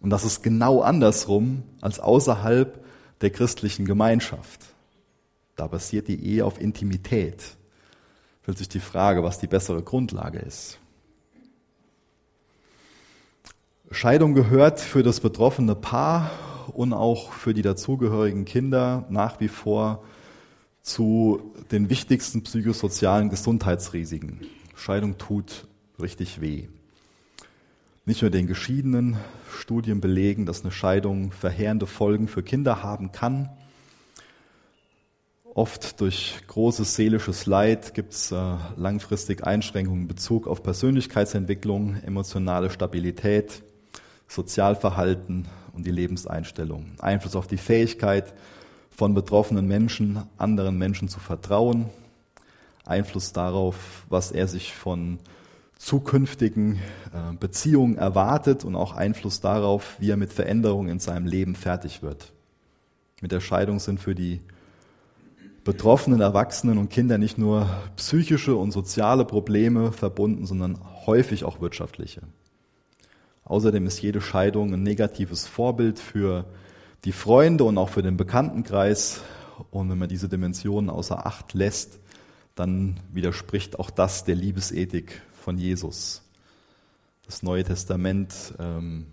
A: Und das ist genau andersrum als außerhalb der christlichen Gemeinschaft. Da basiert die Ehe auf Intimität. Stellt sich die Frage, was die bessere Grundlage ist. Scheidung gehört für das betroffene Paar und auch für die dazugehörigen Kinder nach wie vor zu den wichtigsten psychosozialen Gesundheitsrisiken. Scheidung tut richtig weh. Nicht nur den Geschiedenen, Studien belegen, dass eine Scheidung verheerende Folgen für Kinder haben kann. Oft durch großes seelisches Leid gibt es äh, langfristig Einschränkungen in Bezug auf Persönlichkeitsentwicklung, emotionale Stabilität, Sozialverhalten und die Lebenseinstellung. Einfluss auf die Fähigkeit, von betroffenen Menschen, anderen Menschen zu vertrauen, Einfluss darauf, was er sich von zukünftigen äh, Beziehungen erwartet und auch Einfluss darauf, wie er mit Veränderungen in seinem Leben fertig wird. Mit der Scheidung sind für die betroffenen Erwachsenen und Kinder nicht nur psychische und soziale Probleme verbunden, sondern häufig auch wirtschaftliche. Außerdem ist jede Scheidung ein negatives Vorbild für die Freunde und auch für den Bekanntenkreis. Und wenn man diese Dimensionen außer Acht lässt, dann widerspricht auch das der Liebesethik von Jesus. Das Neue Testament ähm,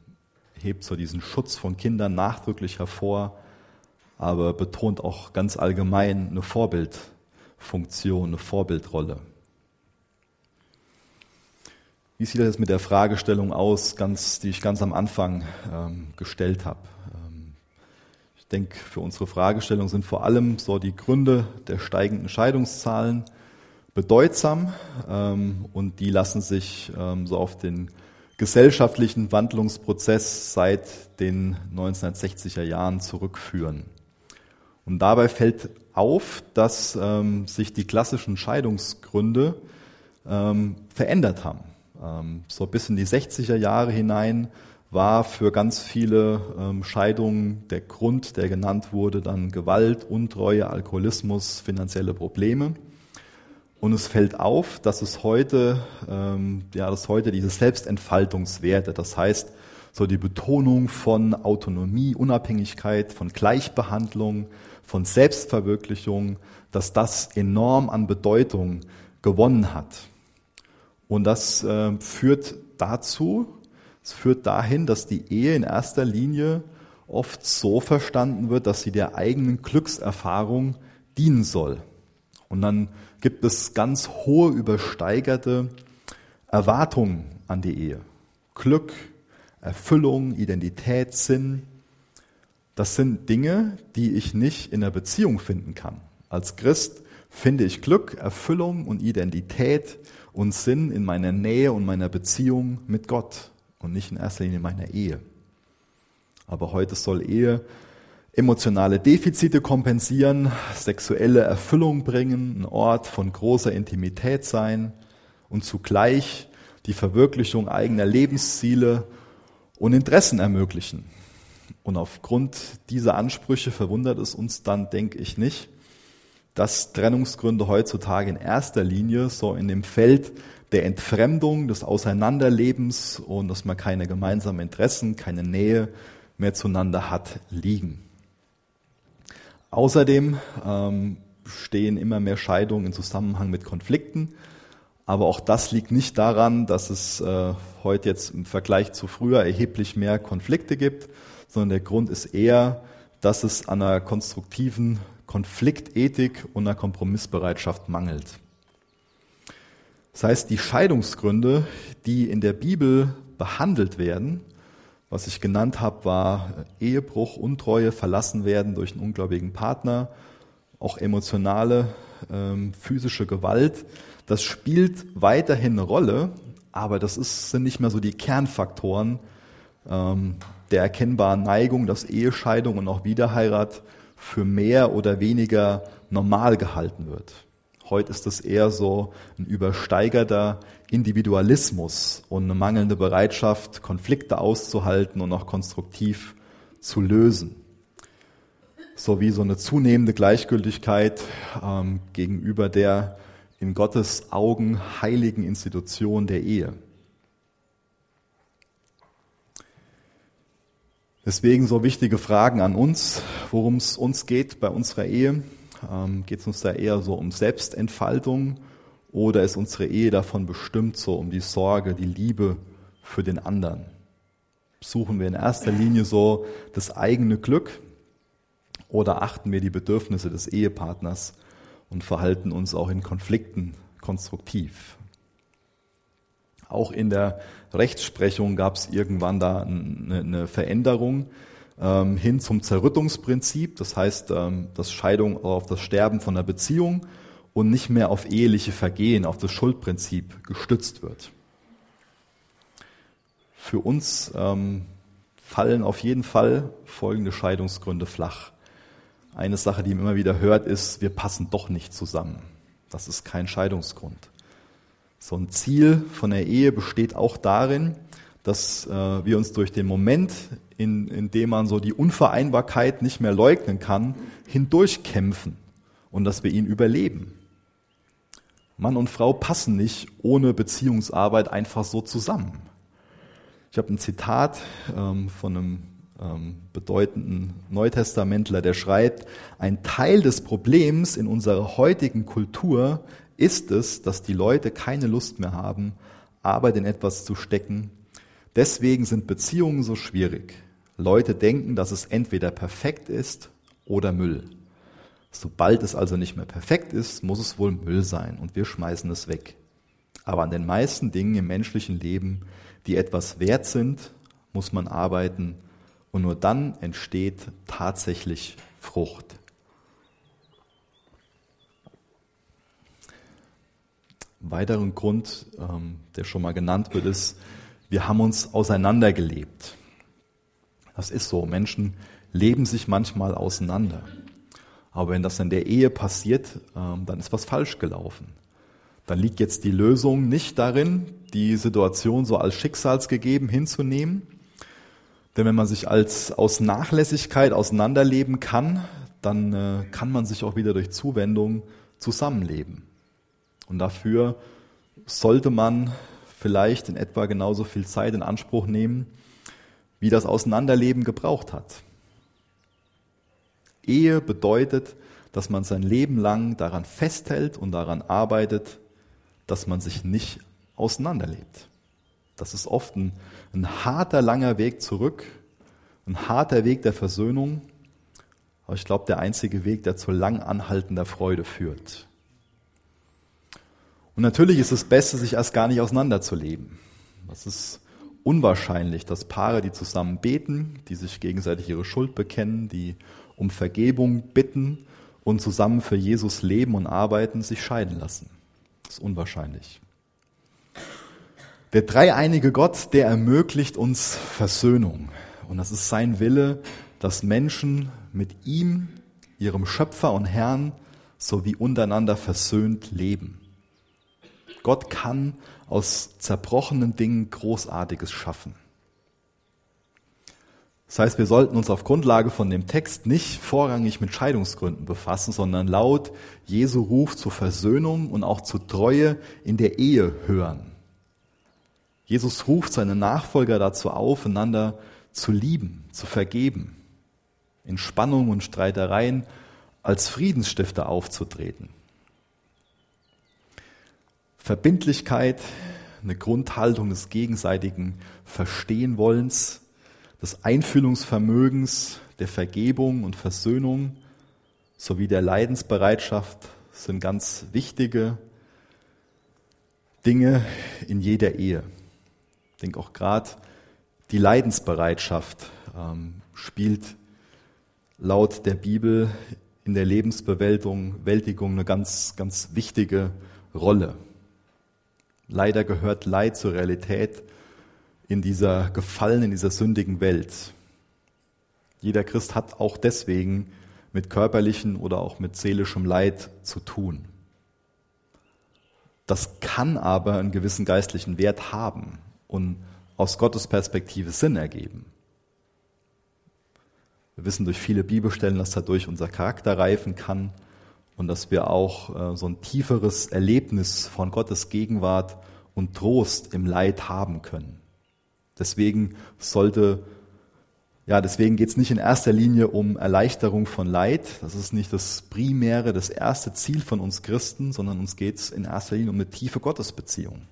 A: hebt so diesen Schutz von Kindern nachdrücklich hervor, aber betont auch ganz allgemein eine Vorbildfunktion, eine Vorbildrolle. Wie sieht das mit der Fragestellung aus, ganz, die ich ganz am Anfang ähm, gestellt habe? Ähm, ich denke, für unsere Fragestellung sind vor allem so die Gründe der steigenden Scheidungszahlen bedeutsam ähm, und die lassen sich ähm, so auf den gesellschaftlichen Wandlungsprozess seit den 1960er Jahren zurückführen. Und dabei fällt auf, dass ähm, sich die klassischen Scheidungsgründe ähm, verändert haben. Ähm, so bis in die 60er Jahre hinein war für ganz viele ähm, Scheidungen der Grund, der genannt wurde, dann Gewalt, Untreue, Alkoholismus, finanzielle Probleme. Und es fällt auf, dass es heute, ähm, ja, dass heute diese Selbstentfaltungswerte, das heißt, so die Betonung von Autonomie, Unabhängigkeit, von Gleichbehandlung, von Selbstverwirklichung, dass das enorm an Bedeutung gewonnen hat. Und das äh, führt dazu, es führt dahin, dass die Ehe in erster Linie oft so verstanden wird, dass sie der eigenen Glückserfahrung dienen soll. Und dann gibt es ganz hohe übersteigerte Erwartungen an die Ehe. Glück, Erfüllung, Identität, Sinn. Das sind Dinge, die ich nicht in der Beziehung finden kann. Als Christ finde ich Glück, Erfüllung und Identität und Sinn in meiner Nähe und meiner Beziehung mit Gott und nicht in erster Linie in meiner Ehe. Aber heute soll Ehe emotionale Defizite kompensieren, sexuelle Erfüllung bringen, ein Ort von großer Intimität sein und zugleich die Verwirklichung eigener Lebensziele und Interessen ermöglichen. Und aufgrund dieser Ansprüche verwundert es uns dann, denke ich, nicht, dass Trennungsgründe heutzutage in erster Linie so in dem Feld der Entfremdung, des Auseinanderlebens und dass man keine gemeinsamen Interessen, keine Nähe mehr zueinander hat, liegen. Außerdem ähm, stehen immer mehr Scheidungen in Zusammenhang mit Konflikten. Aber auch das liegt nicht daran, dass es äh, heute jetzt im Vergleich zu früher erheblich mehr Konflikte gibt, sondern der Grund ist eher, dass es an einer konstruktiven Konfliktethik und einer Kompromissbereitschaft mangelt. Das heißt, die Scheidungsgründe, die in der Bibel behandelt werden, was ich genannt habe, war Ehebruch, Untreue, verlassen werden durch einen ungläubigen Partner, auch emotionale, ähm, physische Gewalt. Das spielt weiterhin eine Rolle, aber das ist, sind nicht mehr so die Kernfaktoren ähm, der erkennbaren Neigung, dass Ehescheidung und auch Wiederheirat für mehr oder weniger normal gehalten wird. Heute ist es eher so ein übersteigerter Individualismus und eine mangelnde Bereitschaft, Konflikte auszuhalten und auch konstruktiv zu lösen. Sowie so eine zunehmende Gleichgültigkeit ähm, gegenüber der in Gottes Augen heiligen Institution der Ehe. Deswegen so wichtige Fragen an uns, worum es uns geht bei unserer Ehe. Ähm, geht es uns da eher so um Selbstentfaltung oder ist unsere Ehe davon bestimmt so um die Sorge, die Liebe für den anderen? Suchen wir in erster Linie so das eigene Glück oder achten wir die Bedürfnisse des Ehepartners und verhalten uns auch in Konflikten konstruktiv? Auch in der Rechtsprechung gab es irgendwann da eine, eine Veränderung ähm, hin zum Zerrüttungsprinzip, das heißt, ähm, dass Scheidung auf das Sterben von der Beziehung und nicht mehr auf eheliche Vergehen, auf das Schuldprinzip gestützt wird. Für uns ähm, fallen auf jeden Fall folgende Scheidungsgründe flach. Eine Sache, die man immer wieder hört, ist, wir passen doch nicht zusammen. Das ist kein Scheidungsgrund. So ein Ziel von der Ehe besteht auch darin, dass äh, wir uns durch den Moment, in, in dem man so die Unvereinbarkeit nicht mehr leugnen kann, hindurchkämpfen und dass wir ihn überleben. Mann und Frau passen nicht ohne Beziehungsarbeit einfach so zusammen. Ich habe ein Zitat ähm, von einem ähm, bedeutenden Neutestamentler, der schreibt, ein Teil des Problems in unserer heutigen Kultur ist es, dass die Leute keine Lust mehr haben, Arbeit in etwas zu stecken. Deswegen sind Beziehungen so schwierig. Leute denken, dass es entweder perfekt ist oder Müll. Sobald es also nicht mehr perfekt ist, muss es wohl Müll sein und wir schmeißen es weg. Aber an den meisten Dingen im menschlichen Leben, die etwas wert sind, muss man arbeiten und nur dann entsteht tatsächlich Frucht. Ein weiterer Grund, ähm, der schon mal genannt wird, ist, wir haben uns auseinandergelebt. Das ist so. Menschen leben sich manchmal auseinander. Aber wenn das in der Ehe passiert, ähm, dann ist was falsch gelaufen. Dann liegt jetzt die Lösung nicht darin, die Situation so als schicksalsgegeben hinzunehmen. Denn wenn man sich als aus Nachlässigkeit auseinanderleben kann, dann äh, kann man sich auch wieder durch Zuwendung zusammenleben. Und dafür sollte man vielleicht in etwa genauso viel Zeit in Anspruch nehmen, wie das Auseinanderleben gebraucht hat. Ehe bedeutet, dass man sein Leben lang daran festhält und daran arbeitet, dass man sich nicht auseinanderlebt. Das ist oft ein, ein harter, langer Weg zurück, ein harter Weg der Versöhnung, aber ich glaube, der einzige Weg, der zu lang anhaltender Freude führt. Und natürlich ist es Beste, sich erst gar nicht auseinanderzuleben. Das ist unwahrscheinlich, dass Paare, die zusammen beten, die sich gegenseitig ihre Schuld bekennen, die um Vergebung bitten und zusammen für Jesus leben und arbeiten, sich scheiden lassen. Das ist unwahrscheinlich. Der dreieinige Gott, der ermöglicht uns Versöhnung. Und das ist sein Wille, dass Menschen mit ihm, ihrem Schöpfer und Herrn, sowie untereinander versöhnt leben. Gott kann aus zerbrochenen Dingen Großartiges schaffen. Das heißt, wir sollten uns auf Grundlage von dem Text nicht vorrangig mit Scheidungsgründen befassen, sondern laut Jesu Ruf zur Versöhnung und auch zur Treue in der Ehe hören. Jesus ruft seine Nachfolger dazu auf, einander zu lieben, zu vergeben, in Spannung und Streitereien als Friedensstifter aufzutreten. Verbindlichkeit, eine Grundhaltung des gegenseitigen Verstehenwollens, des Einfühlungsvermögens, der Vergebung und Versöhnung sowie der Leidensbereitschaft sind ganz wichtige Dinge in jeder Ehe. Ich denke auch gerade die Leidensbereitschaft ähm, spielt laut der Bibel in der Lebensbewältigung eine ganz, ganz wichtige Rolle. Leider gehört Leid zur Realität in dieser gefallenen, in dieser sündigen Welt. Jeder Christ hat auch deswegen mit körperlichem oder auch mit seelischem Leid zu tun. Das kann aber einen gewissen geistlichen Wert haben und aus Gottes Perspektive Sinn ergeben. Wir wissen durch viele Bibelstellen, dass dadurch unser Charakter reifen kann und dass wir auch äh, so ein tieferes Erlebnis von Gottes Gegenwart und Trost im Leid haben können. Deswegen sollte, ja, deswegen geht es nicht in erster Linie um Erleichterung von Leid. Das ist nicht das primäre, das erste Ziel von uns Christen, sondern uns geht es in erster Linie um eine tiefe Gottesbeziehung.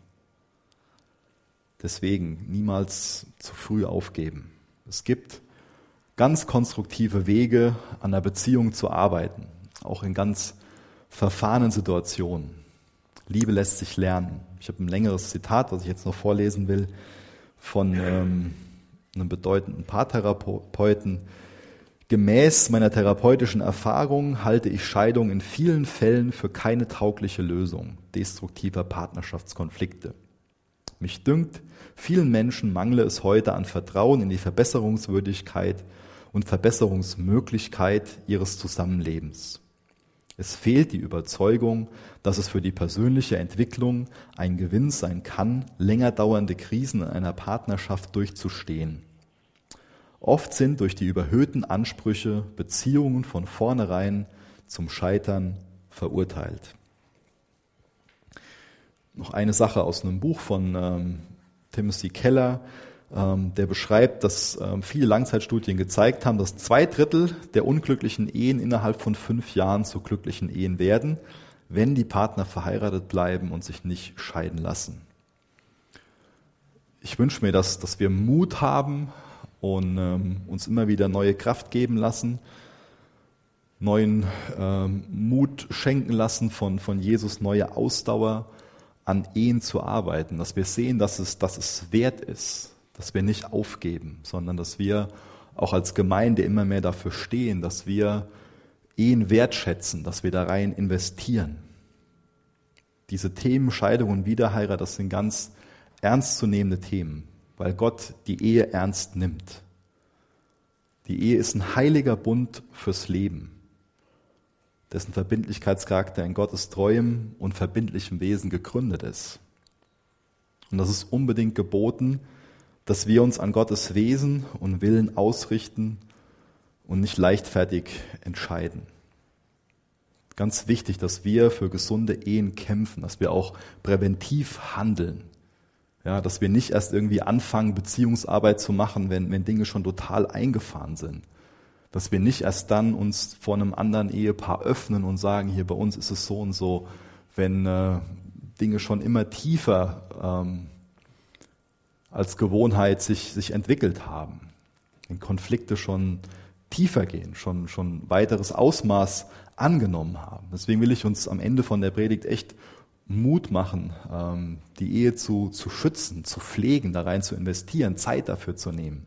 A: Deswegen niemals zu früh aufgeben. Es gibt ganz konstruktive Wege, an der Beziehung zu arbeiten, auch in ganz verfahrenen Situationen. Liebe lässt sich lernen. Ich habe ein längeres Zitat, was ich jetzt noch vorlesen will von ähm, einem bedeutenden Paartherapeuten. Gemäß meiner therapeutischen Erfahrung halte ich Scheidung in vielen Fällen für keine taugliche Lösung destruktiver Partnerschaftskonflikte. Mich dünkt, vielen Menschen mangle es heute an Vertrauen in die Verbesserungswürdigkeit und Verbesserungsmöglichkeit ihres Zusammenlebens. Es fehlt die Überzeugung, dass es für die persönliche Entwicklung ein Gewinn sein kann, länger dauernde Krisen in einer Partnerschaft durchzustehen. Oft sind durch die überhöhten Ansprüche Beziehungen von vornherein zum Scheitern verurteilt. Noch eine Sache aus einem Buch von ähm, Timothy Keller. ähm, der beschreibt, dass ähm, viele Langzeitstudien gezeigt haben, dass zwei Drittel der unglücklichen Ehen innerhalb von fünf Jahren zu glücklichen Ehen werden, wenn die Partner verheiratet bleiben und sich nicht scheiden lassen. Ich wünsche mir, dass, dass wir Mut haben und ähm, uns immer wieder neue Kraft geben lassen, neuen ähm, Mut schenken lassen von, von Jesus, neue Ausdauer an Ehen zu arbeiten, dass wir sehen, dass es, dass es wert ist, dass wir nicht aufgeben, sondern dass wir auch als Gemeinde immer mehr dafür stehen, dass wir Ehen wertschätzen, dass wir da rein investieren. Diese Themen Scheidung und Wiederheirat, das sind ganz ernstzunehmende Themen, weil Gott die Ehe ernst nimmt. Die Ehe ist ein heiliger Bund fürs Leben, dessen Verbindlichkeitscharakter in Gottes treuem und verbindlichem Wesen gegründet ist. Und das ist unbedingt geboten, dass wir uns an Gottes Wesen und Willen ausrichten und nicht leichtfertig entscheiden. Ganz wichtig, dass wir für gesunde Ehen kämpfen, dass wir auch präventiv handeln. Ja, dass wir nicht erst irgendwie anfangen, Beziehungsarbeit zu machen, wenn, wenn Dinge schon total eingefahren sind. Dass wir nicht erst dann uns vor einem anderen Ehepaar öffnen und sagen, hier bei uns ist es so und so, wenn äh, Dinge schon immer tiefer ähm, als Gewohnheit sich, sich entwickelt haben. Wenn Konflikte schon tiefer gehen, schon, schon weiteres Ausmaß angenommen haben. Deswegen will ich uns am Ende von der Predigt echt Mut machen, ähm, die Ehe zu, zu schützen, zu pflegen, da rein zu investieren, Zeit dafür zu nehmen.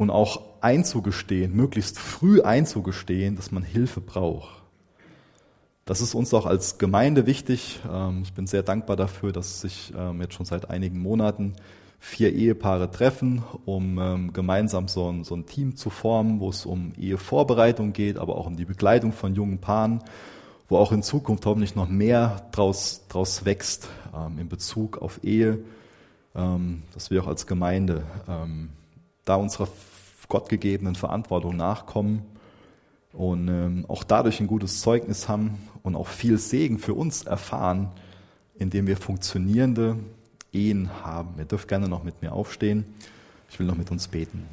A: Und auch einzugestehen, möglichst früh einzugestehen, dass man Hilfe braucht. Das ist uns auch als Gemeinde wichtig. Ähm, ich bin sehr dankbar dafür, dass sich ähm, jetzt schon seit einigen Monaten vier Ehepaare treffen, um ähm, gemeinsam so ein, so ein Team zu formen, wo es um Ehevorbereitung geht, aber auch um die Begleitung von jungen Paaren, wo auch in Zukunft hoffentlich noch mehr draus, draus wächst in Bezug auf Ehe, dass wir auch als Gemeinde da unserer gottgegebenen Verantwortung nachkommen und ähm, auch dadurch ein gutes Zeugnis haben und auch viel Segen für uns erfahren, indem wir funktionierende Ehen haben. Ihr dürft gerne noch mit mir aufstehen. Ich will noch mit uns beten.